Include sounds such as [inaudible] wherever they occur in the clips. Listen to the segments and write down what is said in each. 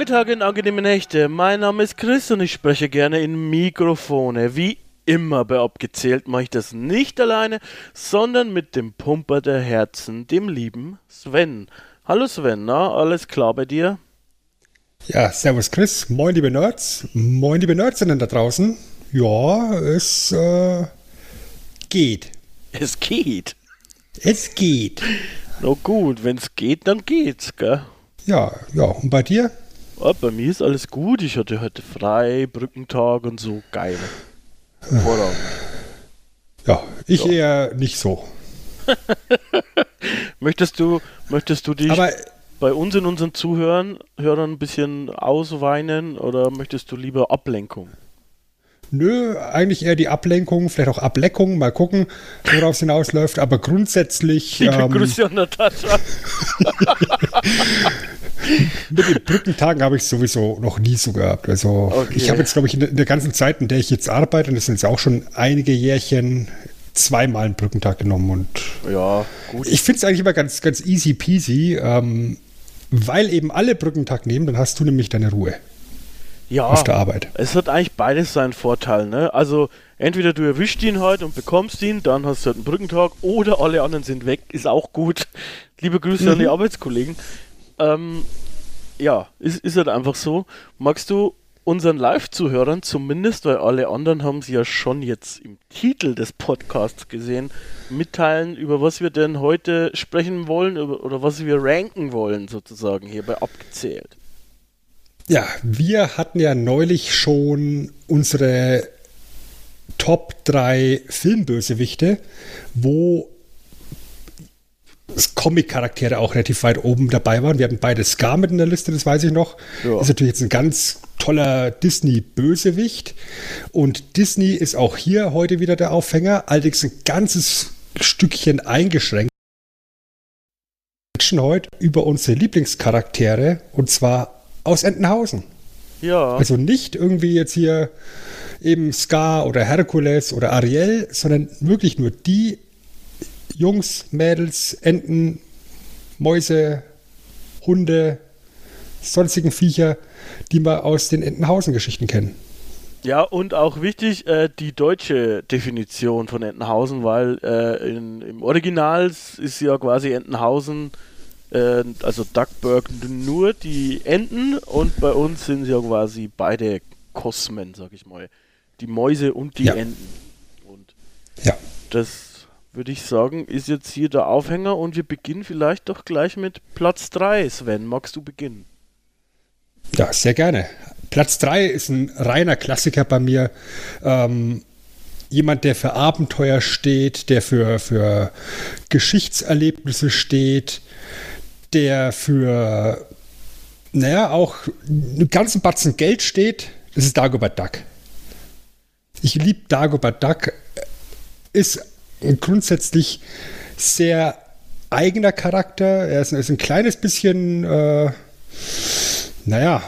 Lange Tage und angenehme Nächte. Mein Name ist Chris und ich spreche gerne in Mikrofone. Wie immer bei Abgezählt mache ich das nicht alleine, sondern mit dem Pumper der Herzen, dem lieben Sven. Hallo Sven, na, alles klar bei dir? Ja, servus Chris, moin liebe Nerds, moin liebe Nerdsinnen da draußen. Ja, es äh, geht. Es geht. Es geht. Na gut, wenn es geht, dann geht's, gell? Ja, ja, und bei dir? Ja, bei mir ist alles gut. Ich hatte heute frei, Brückentag und so. Geil. Vorrang. Ja, ich Ja. eher nicht so. [laughs] Möchtest du, möchtest du dich Aber bei uns in unseren Zuhörern Hörern ein bisschen ausweinen oder möchtest du lieber Ablenkung? Nö, eigentlich eher die Ablenkung, vielleicht auch Ableckung, mal gucken, worauf es hinausläuft. Aber grundsätzlich [laughs] Liebe ähm, Grüße an Natascha. [laughs] mit den Brückentagen habe ich sowieso noch nie so gehabt. Also Okay. ich habe jetzt, glaube ich, in der, ganzen Zeit, in der ich jetzt arbeite, und das sind jetzt auch schon einige Jährchen, zweimal einen Brückentag genommen und Ja, gut. Ich finde es eigentlich immer ganz, ganz easy peasy, ähm, weil eben alle Brückentag nehmen, dann hast du nämlich deine Ruhe Ja, auf der Arbeit. es hat eigentlich beides seinen Vorteil, ne? Also, entweder du erwischst ihn halt und bekommst ihn, dann hast du halt einen Brückentag, oder alle anderen sind weg, ist auch gut. [laughs] Liebe Grüße an die Arbeitskollegen. Ähm, ja, ist, ist halt einfach so. Magst du unseren Live-Zuhörern zumindest, weil alle anderen haben sie ja schon jetzt im Titel des Podcasts gesehen, mitteilen, über was wir denn heute sprechen wollen oder was wir ranken wollen, sozusagen, hier bei Abgezählt. Ja, wir hatten ja neulich schon unsere Top 3 Filmbösewichte, wo Comic-Charaktere auch relativ weit oben dabei waren. Wir hatten beide Scar mit in der Liste, das weiß ich noch. Ja. Ist natürlich jetzt ein ganz toller Disney-Bösewicht. Und Disney ist auch hier heute wieder der Aufhänger, allerdings ein ganzes Stückchen eingeschränkt. Heute über unsere Lieblingscharaktere und zwar aus Entenhausen. Ja. Also nicht irgendwie jetzt hier eben Scar oder Herkules oder Ariel, sondern wirklich nur die Jungs, Mädels, Enten, Mäuse, Hunde, sonstigen Viecher, die wir aus den Entenhausen-Geschichten kennen. Ja, und auch wichtig, äh, die deutsche Definition von Entenhausen, weil äh, in, im Original ist ja quasi Entenhausen, äh, also Duckburg nur die Enten und bei uns sind ja quasi beide Kosmen, sag ich mal. Die Mäuse und die Ja. Enten. Und Ja. das würde ich sagen, ist jetzt hier der Aufhänger und wir beginnen vielleicht doch gleich mit Platz 3. Sven, magst du beginnen? Ja, sehr gerne. Platz 3 ist ein reiner Klassiker bei mir. Ähm, jemand, der für Abenteuer steht, der für, für Geschichtserlebnisse steht, der für, naja, auch einen ganzen Batzen Geld steht. Das ist Dagobert Duck. Ich liebe Dagobert Duck. Ist grundsätzlich sehr eigener Charakter. Er ist, ist ein kleines bisschen, äh, naja,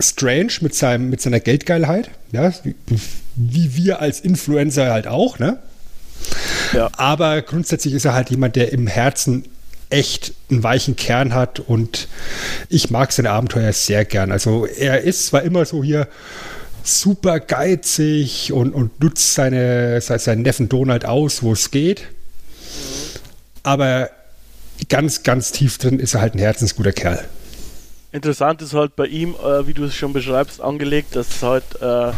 strange mit, seinem, mit seiner Geldgeilheit. Ja, wie, wie wir als Influencer halt auch, ne? Ja. Aber grundsätzlich ist er halt jemand, der im Herzen echt einen weichen Kern hat und ich mag seine Abenteuer sehr gern. Also er ist zwar immer so hier super geizig und, und nutzt seine, se- seinen Neffen Donald aus, wo es geht. Aber ganz, ganz tief drin ist er halt ein herzensguter Kerl. Interessant ist halt bei ihm, äh, wie du es schon beschreibst, angelegt, dass es halt äh,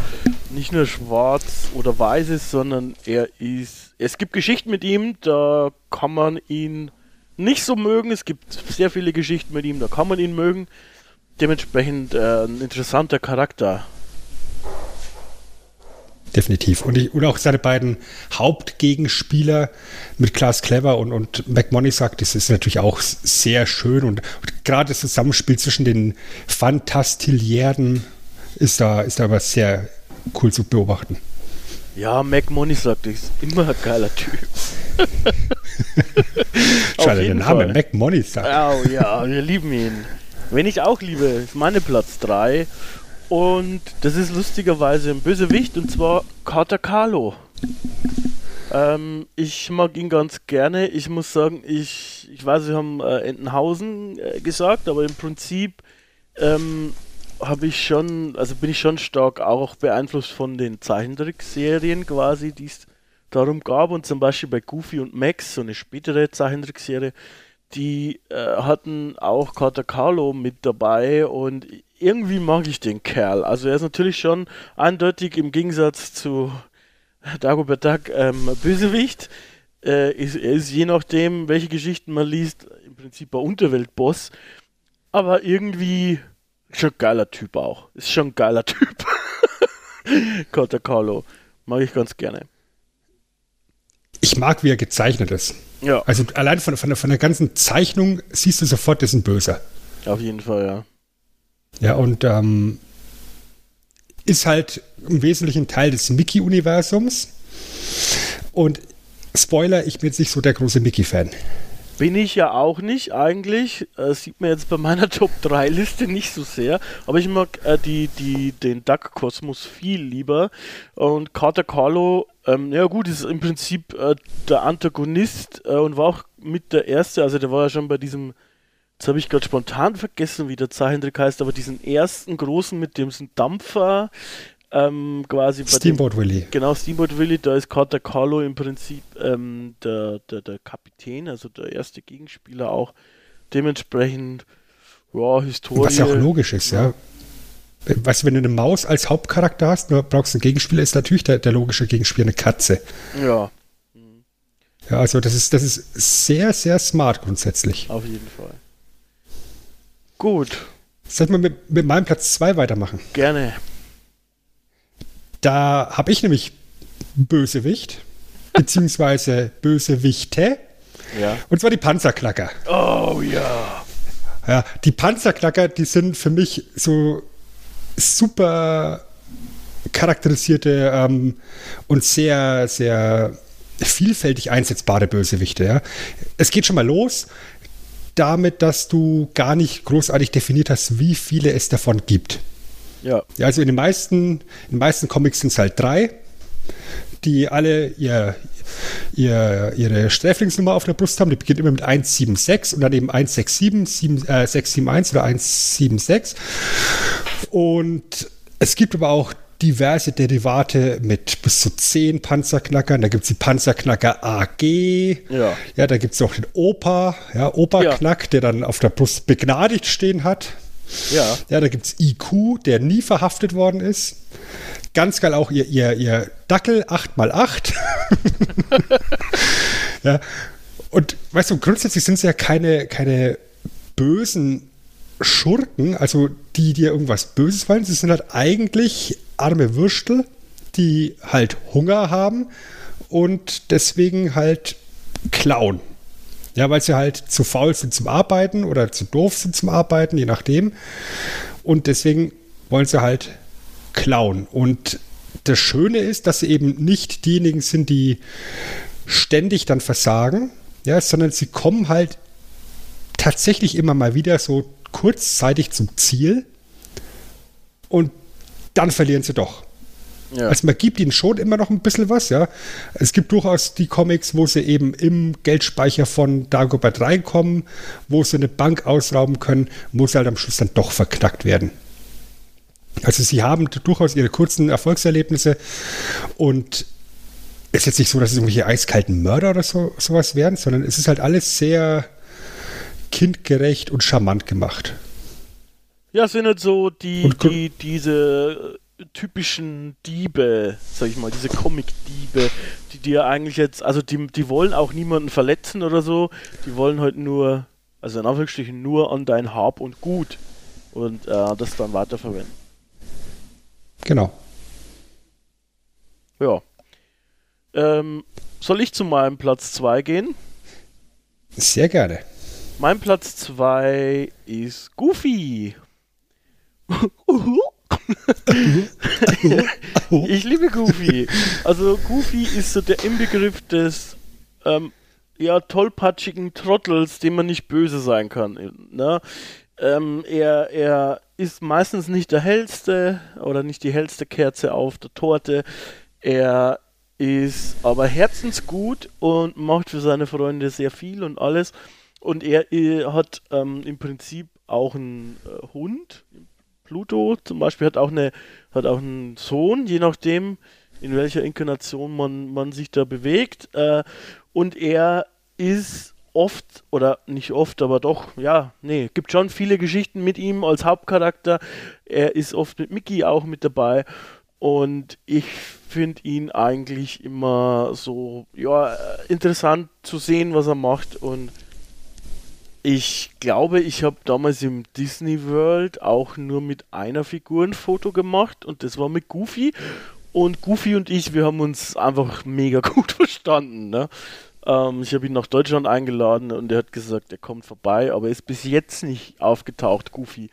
nicht nur schwarz oder weiß ist, sondern er ist. Es gibt Geschichten mit ihm, da kann man ihn nicht so mögen. Es gibt sehr viele Geschichten mit ihm, da kann man ihn mögen. Dementsprechend äh, ein interessanter Charakter. definitiv. Und, ich, und auch seine beiden Hauptgegenspieler mit Klaas Clever und, und McMoney sagt, das ist natürlich auch sehr schön. Und, und gerade das Zusammenspiel zwischen den Fantastiliären ist da, ist da was sehr cool zu beobachten. Ja, McMoney sagt, ist immer ein geiler Typ. [laughs] Schade, der Name, McMoney sagt. Oh ja, wir lieben ihn. Wen ich auch liebe, ist meine Platz 3. Und das ist lustigerweise ein Bösewicht, und zwar Carter Carlo. Ähm, ich mag ihn ganz gerne. Ich muss sagen, ich, ich weiß, wir haben äh, Entenhausen äh, gesagt, aber im Prinzip ähm, habe ich schon, also bin ich schon stark auch beeinflusst von den Zeichentrickserien quasi, die es darum gab. Und zum Beispiel bei Goofy und Max, so eine spätere Zeichentrickserie, die äh, hatten auch Carlo mit dabei und irgendwie mag ich den Kerl. Also er ist natürlich schon eindeutig im Gegensatz zu Dagobert Duck ähm, Bösewicht. Äh, ist, er ist je nachdem, welche Geschichten man liest, im Prinzip ein Unterweltboss. Aber irgendwie schon geiler Typ auch. Ist schon ein geiler Typ. [laughs] Carlo. Mag ich ganz gerne. Ich mag, wie er gezeichnet ist. Ja. Also allein von, von, der, von der ganzen Zeichnung siehst du sofort, das ist ein Böser. Auf jeden Fall, ja. Ja, und ähm, ist halt im Wesentlichen Teil des Mickey-Universums. Und Spoiler, ich bin jetzt nicht so der große Mickey-Fan. Bin ich ja auch nicht eigentlich. Äh, sieht man jetzt bei meiner [laughs] Top 3 Liste nicht so sehr. Aber ich mag äh, die, die, den Duck-Kosmos viel lieber. Und Carter Carlo, ähm, ja gut, ist im Prinzip äh, der Antagonist äh, und war auch mit der erste, also der war ja schon bei diesem Jetzt habe ich gerade spontan vergessen, wie der Zeichentrick heißt, aber diesen ersten großen mit dem Dampfer, ähm, quasi Steamboat Willy. Genau, Steamboat Willy, da ist Carter Carlo im Prinzip ähm, der, der, der Kapitän, also der erste Gegenspieler auch. Dementsprechend, ja, Historie. Was ja auch logisch ist, ja. ja. Weißt du, wenn du eine Maus als Hauptcharakter hast, du brauchst einen Gegenspieler, ist natürlich der, der logische Gegenspieler eine Katze. Ja. Ja, also das ist, das ist sehr, sehr smart grundsätzlich. Auf jeden Fall. Gut. Soll ich mal mit, mit meinem Platz 2 weitermachen? Gerne. Da habe ich nämlich Bösewicht, beziehungsweise Bösewichte. Ja. Und zwar die Panzerknacker. Oh ja. Ja, die Panzerknacker, die sind für mich so super charakterisierte ähm, und sehr, sehr vielfältig einsetzbare Bösewichte. Ja. Es geht schon mal los damit, dass du gar nicht großartig definiert hast, wie viele es davon gibt. Ja. ja also in den meisten, in den meisten Comics sind es halt drei, die alle ihr, ihr, ihre Sträflingsnummer auf der Brust haben. Die beginnt immer mit 176 und dann eben 167, 7, äh, 671 oder 176. Und es gibt aber auch diverse Derivate mit bis zu zehn Panzerknackern. Da gibt es die Panzerknacker AG. Ja. Ja, da gibt es auch den Opa, ja, Opa-Knack, ja. der dann auf der Brust begnadigt stehen hat. Ja. Ja, da gibt es IQ, der nie verhaftet worden ist. Ganz geil auch ihr, ihr, ihr Dackel 8x8. [laughs] ja. Und weißt du, grundsätzlich sind es ja keine, keine bösen Schurken, also die dir irgendwas Böses wollen. Sie sind halt eigentlich arme Würstel, die halt Hunger haben und deswegen halt klauen. Ja, weil sie halt zu faul sind zum Arbeiten oder zu doof sind zum Arbeiten, je nachdem. Und deswegen wollen sie halt klauen. Und das Schöne ist, dass sie eben nicht diejenigen sind, die ständig dann versagen, ja, sondern sie kommen halt tatsächlich immer mal wieder so kurzzeitig zum Ziel und dann verlieren sie doch. Ja. Also man gibt ihnen schon immer noch ein bisschen was, ja. Es gibt durchaus die Comics, wo sie eben im Geldspeicher von Dagobert reinkommen, wo sie eine Bank ausrauben können, wo sie halt am Schluss dann doch verknackt werden. Also sie haben durchaus ihre kurzen Erfolgserlebnisse und es ist jetzt nicht so, dass es irgendwelche eiskalten Mörder oder so, sowas werden, sondern es ist halt alles sehr kindgerecht und charmant gemacht. Ja, sind halt so die, die, diese typischen Diebe, sag ich mal, diese Comic-Diebe, die dir eigentlich jetzt, also die, die wollen auch niemanden verletzen oder so, die wollen halt nur, also in Anführungsstrichen nur an dein Hab und Gut und äh, das dann weiterverwenden. Genau. Ja. Ähm, soll ich zu meinem Platz 2 gehen? Sehr gerne. Mein Platz 2 ist Goofy. [laughs] ich liebe Goofy. Also Goofy ist so der Inbegriff des ähm, ja, tollpatschigen Trottels, dem man nicht böse sein kann. Ne? Ähm, er, er ist meistens nicht der hellste oder nicht die hellste Kerze auf der Torte. Er ist aber herzensgut und macht für seine Freunde sehr viel und alles. Und er, er hat ähm, im Prinzip auch einen äh, Hund. Pluto zum Beispiel hat auch, eine, hat auch einen Sohn, je nachdem, in welcher Inkarnation man, man sich da bewegt. Äh, und er ist oft, oder nicht oft, aber doch, ja, nee, gibt schon viele Geschichten mit ihm als Hauptcharakter. Er ist oft mit Mickey auch mit dabei. Und ich finde ihn eigentlich immer so, ja, interessant zu sehen, was er macht. Und ich glaube, ich habe damals im Disney World auch nur mit einer Figur ein Foto gemacht und das war mit Goofy. Und Goofy und ich, wir haben uns einfach mega [laughs] gut verstanden. Ne? Ähm, ich habe ihn nach Deutschland eingeladen und er hat gesagt, er kommt vorbei, aber er ist bis jetzt nicht aufgetaucht, Goofy.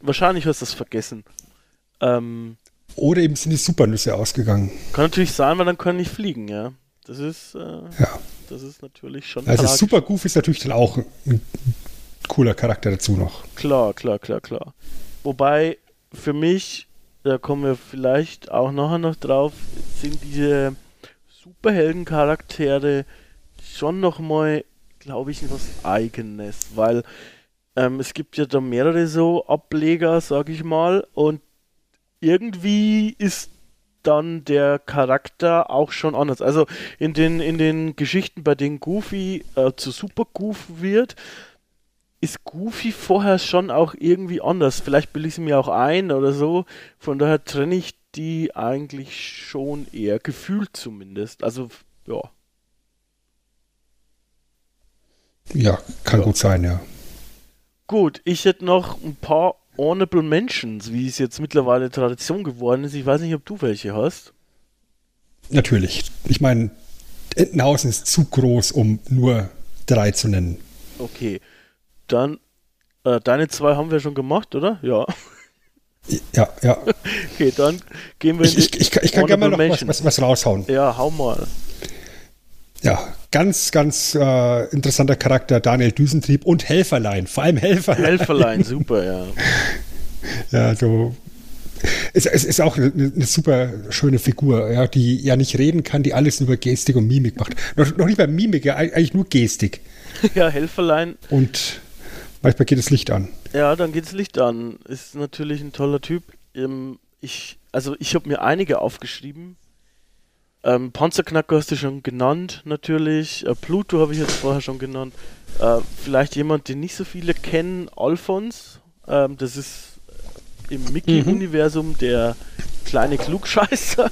Wahrscheinlich hast du es vergessen. Ähm, Oder eben sind die Supernüsse ausgegangen. Kann natürlich sein, weil dann kann ich fliegen, ja. Das ist, äh, ja. Das ist natürlich schon. Also tragisch. Super Goofy ist natürlich dann auch ein cooler Charakter dazu noch. Klar, klar, klar, klar. Wobei für mich, da kommen wir vielleicht auch nachher noch drauf, sind diese Superhelden-Charaktere schon nochmal, glaube ich, was Eigenes, weil ähm, es gibt ja da mehrere so Ableger, sag ich mal, und irgendwie ist dann der Charakter auch schon anders. Also in den, in den Geschichten, bei denen Goofy äh, zu Super Goof wird, ist Goofy vorher schon auch irgendwie anders. Vielleicht bilde ich es mir auch ein oder so. Von daher trenne ich die eigentlich schon eher, gefühlt zumindest. Also, ja. Ja, kann ja. gut sein, ja. Gut, ich hätte noch ein paar Honorable Mentions, wie es jetzt mittlerweile Tradition geworden ist. Ich weiß nicht, ob du welche hast. Natürlich. Ich meine, Entenhausen ist zu groß, um nur drei zu nennen. Okay. Dann, äh, deine zwei haben wir schon gemacht, oder? Ja. Ja, ja. [laughs] Okay, dann gehen wir ich, ich, ich, ich kann gerne mal noch was, was, was, raushauen. Ja, hau mal. Ja, ganz, ganz äh, interessanter Charakter, Daniel Düsentrieb und Helferlein, vor allem Helferlein. Helferlein, [laughs] super, ja. ja, so. Es, es ist auch eine, eine, super schöne Figur, ja, die ja nicht reden kann, die alles über Gestik und Mimik macht. Noch, noch nicht mal Mimik, ja, eigentlich nur Gestik. [laughs] Ja, Helferlein. Und manchmal geht das Licht an. Ja, dann geht das Licht an. Ist natürlich ein toller Typ. Ähm, ich, also ich habe mir einige aufgeschrieben. Ähm, Panzerknacker hast du schon genannt, natürlich. Äh, Pluto habe ich jetzt vorher schon genannt. Äh, vielleicht jemand, den nicht so viele kennen, Alphons. Ähm, das ist im Mickey-Universum mhm. der kleine Klugscheißer,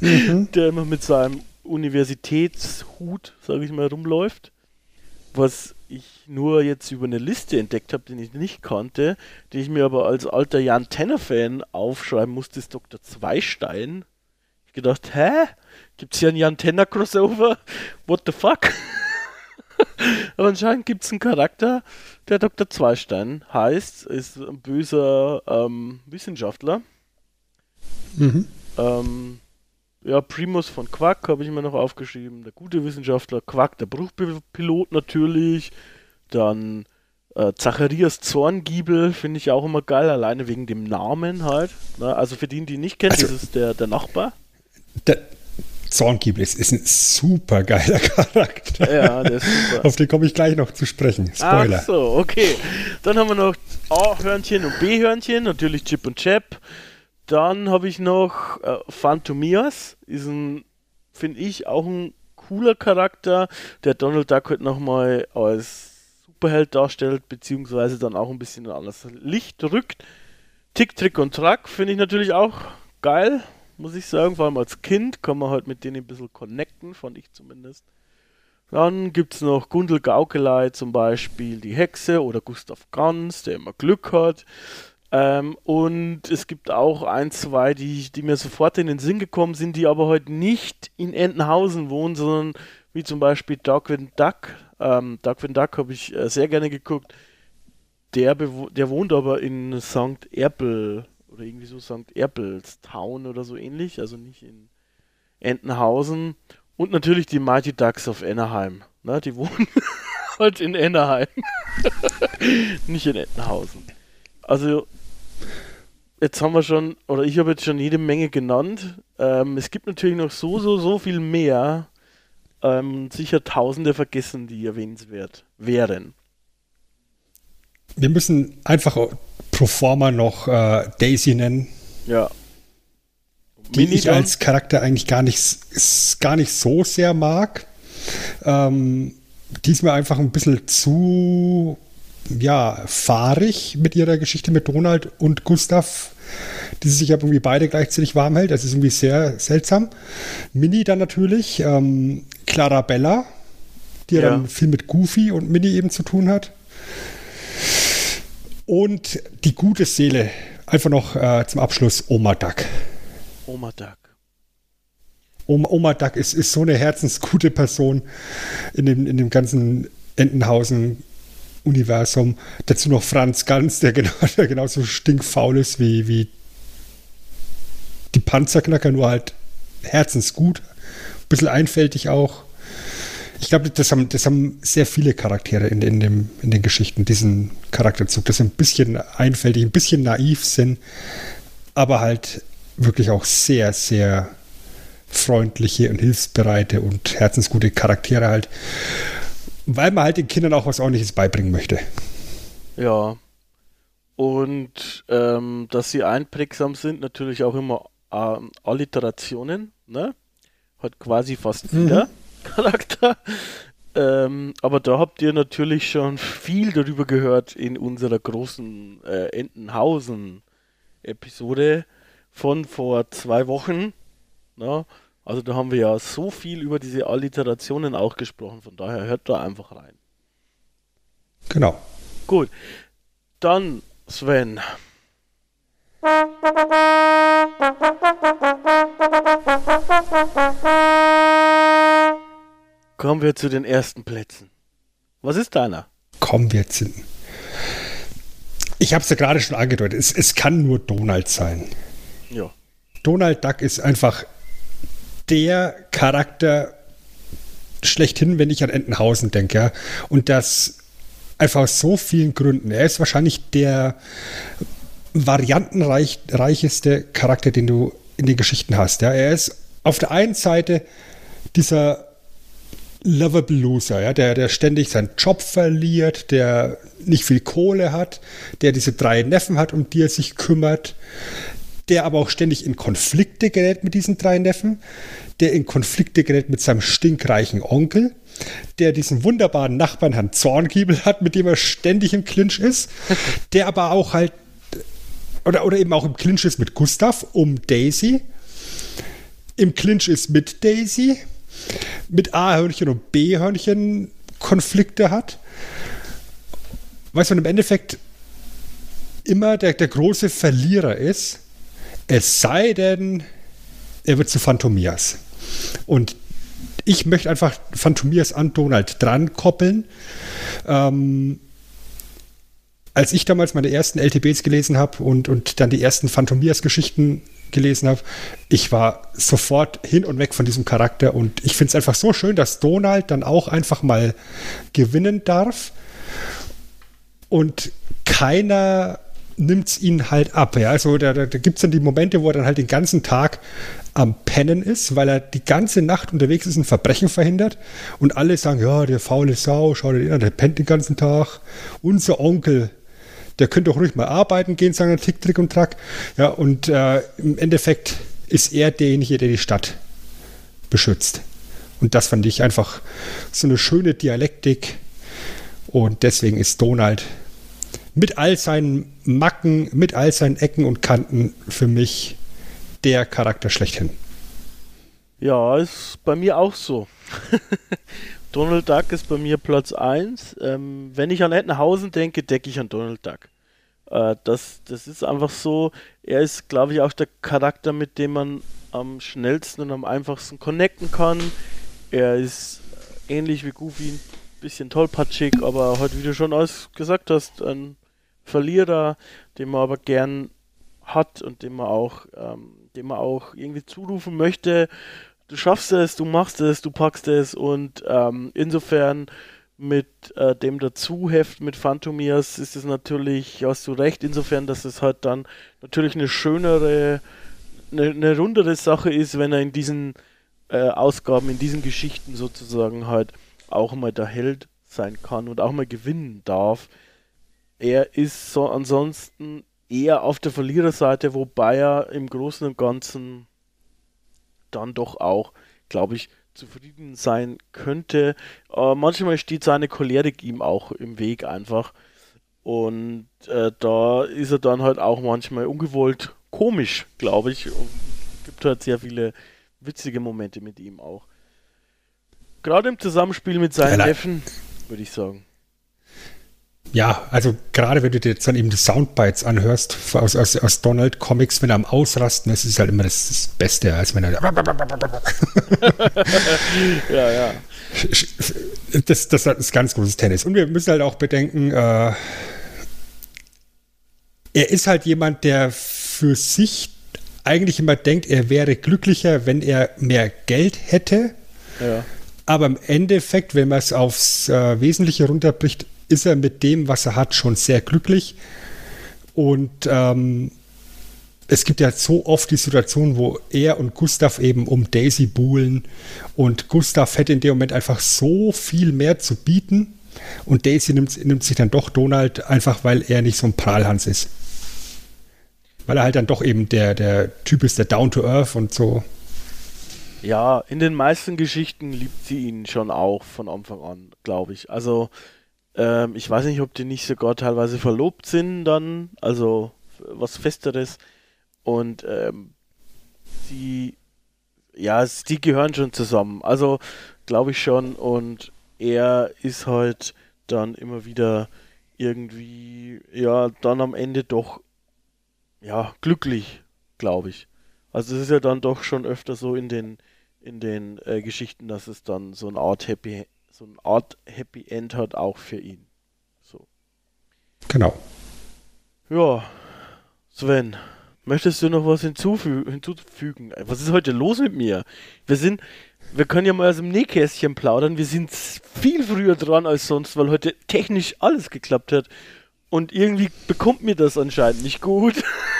mhm. [laughs] der immer mit seinem Universitätshut, sage ich mal, rumläuft. Was ich nur jetzt über eine Liste entdeckt habe, den ich nicht kannte, die ich mir aber als alter Jan Tenner-Fan aufschreiben musste, ist Dr. Zweistein. Ich gedacht, hä? Gibt es hier einen Antenna-Crossover? What the fuck? [laughs] Aber anscheinend gibt es einen Charakter, der Dr. Zweistein heißt, ist ein böser ähm, Wissenschaftler. Mhm. Ähm, ja, Primus von Quack habe ich mir noch aufgeschrieben. Der gute Wissenschaftler, Quack, der Bruchpilot natürlich. Dann äh, Zacharias Zorngiebel finde ich auch immer geil, alleine wegen dem Namen halt. Na, also für die, die ihn nicht kennen, also, das ist der, der Nachbar. Der Zorngiebel ist, ist ein super geiler [laughs] Charakter. Ja, der ist super. Auf den komme ich gleich noch zu sprechen. Spoiler. Ach so, okay. Dann haben wir noch A-Hörnchen und B-Hörnchen, natürlich Chip und Chap. Dann habe ich noch äh, Phantomias, ist ein, finde ich, auch ein cooler Charakter, der Donald Duck halt nochmal als Superheld darstellt, beziehungsweise dann auch ein bisschen in anderes Licht rückt. Tick, Trick und Track finde ich natürlich auch geil muss ich sagen. Vor allem als Kind kann man halt mit denen ein bisschen connecten, fand ich zumindest. Dann gibt es noch Gundel Gaukelei zum Beispiel, die Hexe oder Gustav Ganz, der immer Glück hat. Ähm, und es gibt auch ein, zwei, die, die mir sofort in den Sinn gekommen sind, die aber heute nicht in Entenhausen wohnen, sondern wie zum Beispiel Darkwing Duck. Ähm, Darkwing Duck habe ich äh, sehr gerne geguckt. Der, der wohnt aber in St. Erpel oder irgendwie so St. Erpelstown oder so ähnlich, also nicht in Entenhausen. Und natürlich die Mighty Ducks of Anaheim. Ne, die wohnen [laughs] halt in Anaheim. [laughs] nicht in Entenhausen. Also jetzt haben wir schon, oder ich habe jetzt schon jede Menge genannt. Ähm, es gibt natürlich noch so, so, so viel mehr. Ähm, sicher Tausende vergessen, die erwähnenswert wären. Wir müssen einfach pro forma noch äh, Daisy nennen. Ja. Die Mini ich als Charakter eigentlich gar nicht, gar nicht so sehr mag. Ähm, die ist mir einfach ein bisschen zu ja, fahrig mit ihrer Geschichte mit Donald und Gustav, die sich aber irgendwie beide gleichzeitig warm hält. Das ist irgendwie sehr seltsam. Mini dann natürlich, ähm, Clarabella, die ja. dann viel mit Goofy und Mini eben zu tun hat. Und die gute Seele, einfach noch äh, zum Abschluss Oma Duck. Oma Duck. Oma, Oma Duck ist, ist so eine herzensgute Person in dem, in dem ganzen Entenhausen Universum. Dazu noch Franz Ganz, der, genau, [laughs] der genauso stinkfaul ist wie, wie die Panzerknacker, nur halt herzensgut. Ein bisschen einfältig auch. Ich glaube, das haben, das haben sehr viele Charaktere in, in, dem, in den Geschichten, diesen Charakterzug, dass sie ein bisschen einfältig, ein bisschen naiv sind, aber halt wirklich auch sehr, sehr freundliche und hilfsbereite und herzensgute Charaktere halt weil man halt den Kindern auch was ordentliches beibringen möchte. Ja. Und ähm, dass sie einprägsam sind, natürlich auch immer ähm, Alliterationen, ne? Hat quasi fast mhm. Charakter. Ähm, aber da habt ihr natürlich schon viel darüber gehört in unserer großen äh, Entenhausen-Episode von vor zwei Wochen. Ne? Also da haben wir ja so viel über diese Alliterationen auch gesprochen, von daher hört da einfach rein. Genau. Gut. Dann, Sven. [laughs] Kommen wir zu den ersten Plätzen. Was ist deiner? Kommen wir zu. Ich habe es ja gerade schon angedeutet. Es, es kann nur Donald sein. Ja. Donald Duck ist einfach der Charakter schlechthin, wenn ich an Entenhausen denke. Ja. Und das einfach aus so vielen Gründen. Er ist wahrscheinlich der variantenreicheste Charakter, den du in den Geschichten hast. Ja. Er ist auf der einen Seite dieser lovable Loser, ja, der, der ständig seinen Job verliert, der nicht viel Kohle hat, der diese drei Neffen hat, um die er sich kümmert, der aber auch ständig in Konflikte gerät mit diesen drei Neffen, der in Konflikte gerät mit seinem stinkreichen Onkel, der diesen wunderbaren Nachbarn Herrn Zorngiebel hat, mit dem er ständig im Clinch ist, [laughs] der aber auch halt oder, oder eben auch im Clinch ist mit Gustav um Daisy, im Clinch ist mit Daisy, mit A-Hörnchen und B-Hörnchen Konflikte hat. Weißt du, im Endeffekt immer der, der große Verlierer ist, es sei denn, er wird zu Phantomias. Und ich möchte einfach Phantomias an Donald dran koppeln. Ähm, als ich damals meine ersten LTBs gelesen habe und, und dann die ersten Phantomias-Geschichten gelesen habe, ich war sofort hin und weg von diesem Charakter und ich finde es einfach so schön, dass Donald dann auch einfach mal gewinnen darf und keiner nimmt es ihn halt ab. Ja? Also da, da, gibt es dann die Momente, wo er dann halt den ganzen Tag am Pennen ist, weil er die ganze Nacht unterwegs ist, ein Verbrechen verhindert. Und alle sagen, ja, der faule Sau, schau dir den an, der pennt den ganzen Tag. Unser Onkel, der könnte doch ruhig mal arbeiten gehen, sagen Tick, Trick und Track. Ja, und äh, im Endeffekt ist er derjenige, der die Stadt beschützt. Und das fand ich einfach so eine schöne Dialektik. Und deswegen ist Donald mit all seinen Macken, mit all seinen Ecken und Kanten für mich der Charakter schlechthin. Ja, ist bei mir auch so. [laughs] Donald Duck ist bei mir Platz 1. Ähm, wenn ich an Ettenhausen denke, denke ich an Donald Duck. Äh, das, das ist einfach so, er ist, glaube ich, auch der Charakter, mit dem man am schnellsten und am einfachsten connecten kann. Er ist ähnlich wie Goofy ein bisschen tollpatschig, aber heute, wie du schon alles gesagt hast, ein Verlierer, den man aber gern hat und dem man auch, ähm, dem man auch irgendwie zurufen möchte. Du schaffst es, du machst es, du packst es und ähm, insofern mit äh, dem Dazuheft mit Phantomias ist es natürlich, hast du recht, insofern, dass es halt dann natürlich eine schönere, eine, eine rundere Sache ist, wenn er in diesen äh, Ausgaben, in diesen Geschichten sozusagen halt auch mal der Held sein kann und auch mal gewinnen darf. Er ist so ansonsten eher auf der Verliererseite, wobei er im Großen und Ganzen dann doch auch, glaube ich, zufrieden sein könnte. Äh, manchmal steht seine Cholerik ihm auch im Weg einfach. Und äh, da ist er dann halt auch manchmal ungewollt komisch, glaube ich. Und gibt halt sehr viele witzige Momente mit ihm auch. Gerade im Zusammenspiel mit seinen Neffen, würde ich sagen. Ja, also gerade wenn du dir jetzt dann eben die Soundbites anhörst aus, aus, aus Donald Comics, wenn er am Ausrasten ist, ist halt immer das, das Beste, als wenn er. [laughs] ja, ja. Das, das ist ganz großes Tennis. Und wir müssen halt auch bedenken, äh, er ist halt jemand, der für sich eigentlich immer denkt, er wäre glücklicher, wenn er mehr Geld hätte. Ja. Aber im Endeffekt, wenn man es aufs äh, Wesentliche runterbricht, ist er mit dem, was er hat, schon sehr glücklich. Und ähm, es gibt ja so oft die Situation, wo er und Gustav eben um Daisy buhlen und Gustav hätte in dem Moment einfach so viel mehr zu bieten und Daisy nimmt, nimmt sich dann doch Donald einfach, weil er nicht so ein Prahlhans ist. Weil er halt dann doch eben der, der Typ ist, der Down to Earth und so. Ja, in den meisten Geschichten liebt sie ihn schon auch von Anfang an, glaube ich. Also ähm, ich weiß nicht, ob die nicht sogar teilweise verlobt sind dann, also was Festeres. Und ähm, sie, ja, die gehören schon zusammen. Also glaube ich schon. Und er ist halt dann immer wieder irgendwie, ja, dann am Ende doch, ja, glücklich, glaube ich. Also es ist ja dann doch schon öfter so in den in den äh, Geschichten, dass es dann so eine Art Happy so eine Art Happy End hat auch für ihn. So. Genau. Ja, Sven, möchtest du noch was hinzufü hinzufügen? Was ist heute los mit mir? Wir sind, wir können ja mal aus dem Nähkästchen plaudern. Wir sind viel früher dran als sonst, weil heute technisch alles geklappt hat. Und irgendwie bekommt mir das anscheinend nicht gut. [laughs]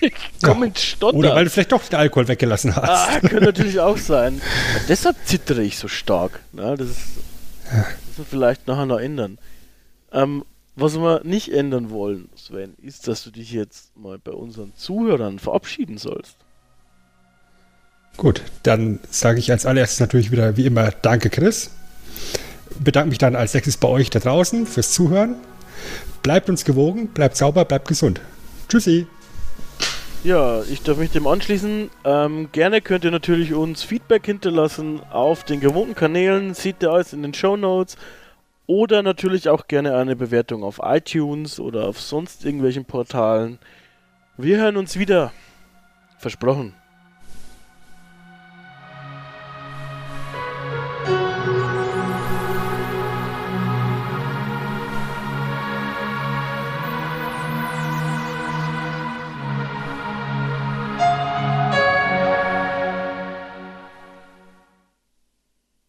ich komme ja. ins Stottern. Oder weil du vielleicht doch den Alkohol weggelassen hast. Ah, könnte natürlich auch [laughs] sein. deshalb zittere ich so stark. Na, das, ist, das müssen wir vielleicht nachher noch ändern. Ähm, was wir nicht ändern wollen, Sven, ist, dass du dich jetzt mal bei unseren Zuhörern verabschieden sollst. Gut, dann sage ich als allererstes natürlich wieder wie immer Danke, Chris. Bedanke mich dann als nächstes bei euch da draußen fürs Zuhören. Bleibt uns gewogen, bleibt sauber, bleibt gesund. Tschüssi. Ja, ich darf mich dem anschließen. Ähm, gerne könnt ihr natürlich uns Feedback hinterlassen auf den gewohnten Kanälen, seht ihr alles in den Show Notes. Oder natürlich auch gerne eine Bewertung auf iTunes oder auf sonst irgendwelchen Portalen. Wir hören uns wieder. Versprochen.